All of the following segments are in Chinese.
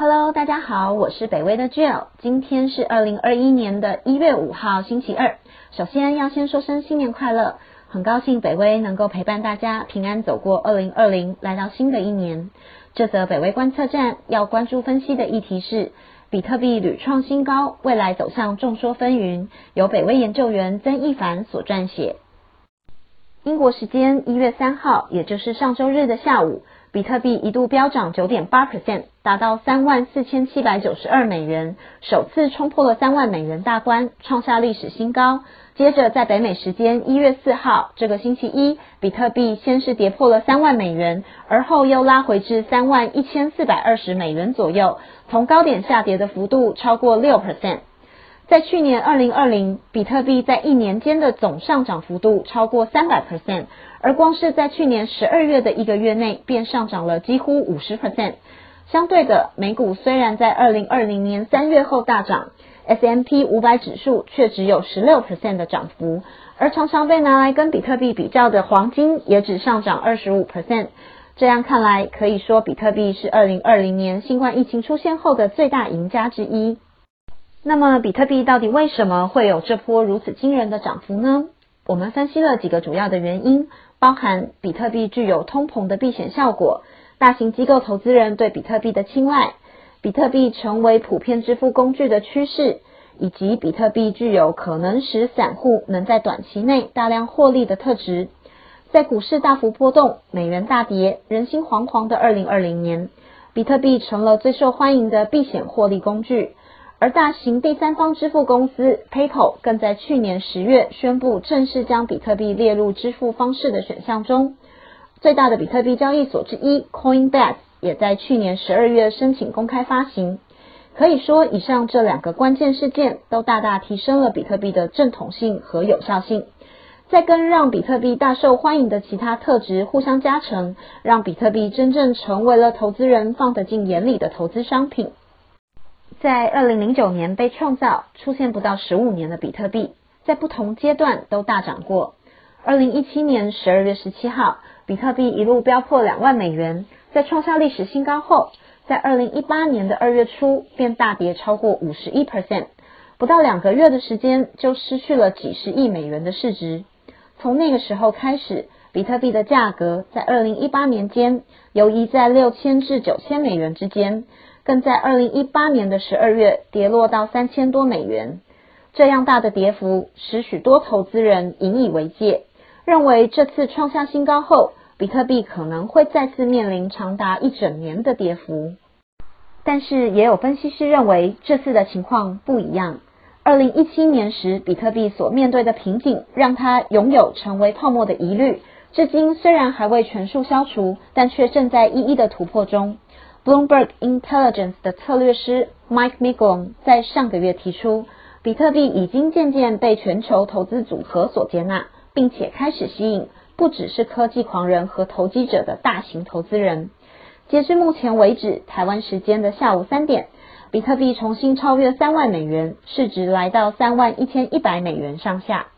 Hello，大家好，我是北威的 Jill，今天是二零二一年的一月五号，星期二。首先要先说声新年快乐，很高兴北威能够陪伴大家平安走过二零二零，来到新的一年。这则北威观测站要关注分析的议题是比特币屡创新高，未来走向众说纷纭，由北威研究员曾一凡所撰写。英国时间一月三号，也就是上周日的下午。比特币一度飙涨九点八 percent，达到三万四千七百九十二美元，首次冲破了三万美元大关，创下历史新高。接着在北美时间一月四号，这个星期一，比特币先是跌破了三万美元，而后又拉回至三万一千四百二十美元左右，从高点下跌的幅度超过六 percent。在去年二零二零，比特币在一年间的总上涨幅度超过三百 percent，而光是在去年十二月的一个月内，便上涨了几乎五十 percent。相对的，美股虽然在二零二零年三月后大涨，S M P 五百指数却只有十六 percent 的涨幅，而常常被拿来跟比特币比较的黄金也只上涨二十五 percent。这样看来，可以说比特币是二零二零年新冠疫情出现后的最大赢家之一。那么，比特币到底为什么会有这波如此惊人的涨幅呢？我们分析了几个主要的原因，包含比特币具有通膨的避险效果，大型机构投资人对比特币的青睐，比特币成为普遍支付工具的趋势，以及比特币具有可能使散户能在短期内大量获利的特质。在股市大幅波动、美元大跌、人心惶惶的二零二零年，比特币成了最受欢迎的避险获利工具。而大型第三方支付公司 PayPal 更在去年十月宣布正式将比特币列入支付方式的选项中。最大的比特币交易所之一 Coinbase 也在去年十二月申请公开发行。可以说，以上这两个关键事件都大大提升了比特币的正统性和有效性。在跟让比特币大受欢迎的其他特质互相加成，让比特币真正成为了投资人放得进眼里的投资商品。在二零零九年被创造、出现不到十五年的比特币，在不同阶段都大涨过。二零一七年十二月十七号，比特币一路飙破两万美元，在创下历史新高后，在二零一八年的二月初便大跌超过五十一 percent，不到两个月的时间就失去了几十亿美元的市值。从那个时候开始，比特币的价格在二零一八年间游移在六千至九千美元之间。更在二零一八年的十二月跌落到三千多美元，这样大的跌幅使许多投资人引以为戒，认为这次创下新高后，比特币可能会再次面临长达一整年的跌幅。但是也有分析师认为，这次的情况不一样。二零一七年时，比特币所面对的瓶颈，让它拥有成为泡沫的疑虑，至今虽然还未全数消除，但却正在一一的突破中。Bloomberg Intelligence 的策略师 Mike m i g o n 在上个月提出，比特币已经渐渐被全球投资组合所接纳，并且开始吸引不只是科技狂人和投机者的大型投资人。截至目前为止，台湾时间的下午三点，比特币重新超越三万美元，市值来到三万一千一百美元上下。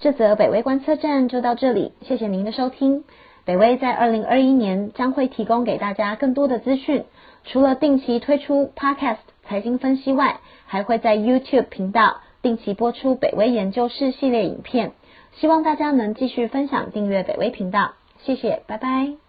这则北威观测站就到这里，谢谢您的收听。北威在二零二一年将会提供给大家更多的资讯，除了定期推出 Podcast 财经分析外，还会在 YouTube 频道定期播出北威研究室系列影片。希望大家能继续分享、订阅北威频道，谢谢，拜拜。